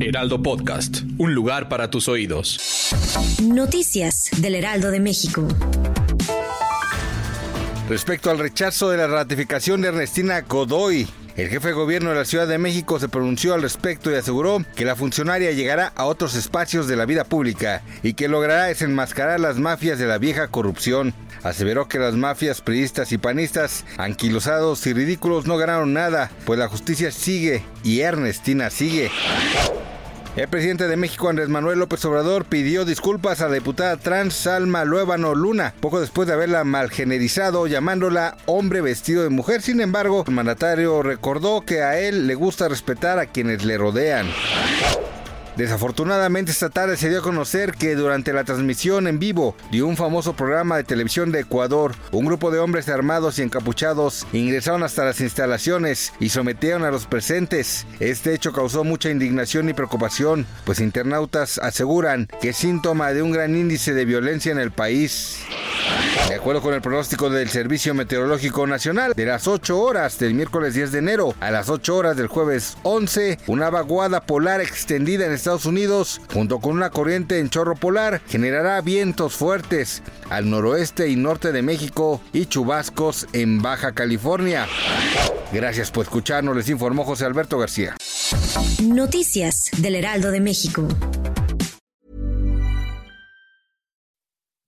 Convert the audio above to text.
Heraldo Podcast. Un lugar para tus oídos. Noticias del Heraldo de México. Respecto al rechazo de la ratificación de Ernestina Godoy, el jefe de gobierno de la Ciudad de México se pronunció al respecto y aseguró que la funcionaria llegará a otros espacios de la vida pública y que logrará desenmascarar las mafias de la vieja corrupción. Aseveró que las mafias priistas y panistas, anquilosados y ridículos, no ganaron nada, pues la justicia sigue y Ernestina sigue. El presidente de México, Andrés Manuel López Obrador, pidió disculpas a la diputada trans Salma Luébano Luna, poco después de haberla malgenerizado llamándola hombre vestido de mujer. Sin embargo, el mandatario recordó que a él le gusta respetar a quienes le rodean. Desafortunadamente esta tarde se dio a conocer que durante la transmisión en vivo de un famoso programa de televisión de Ecuador, un grupo de hombres armados y encapuchados ingresaron hasta las instalaciones y sometieron a los presentes. Este hecho causó mucha indignación y preocupación, pues internautas aseguran que es síntoma de un gran índice de violencia en el país. De acuerdo con el pronóstico del Servicio Meteorológico Nacional, de las 8 horas del miércoles 10 de enero a las 8 horas del jueves 11, una vaguada polar extendida en Estados Unidos, junto con una corriente en chorro polar, generará vientos fuertes al noroeste y norte de México y chubascos en Baja California. Gracias por escucharnos, les informó José Alberto García. Noticias del Heraldo de México.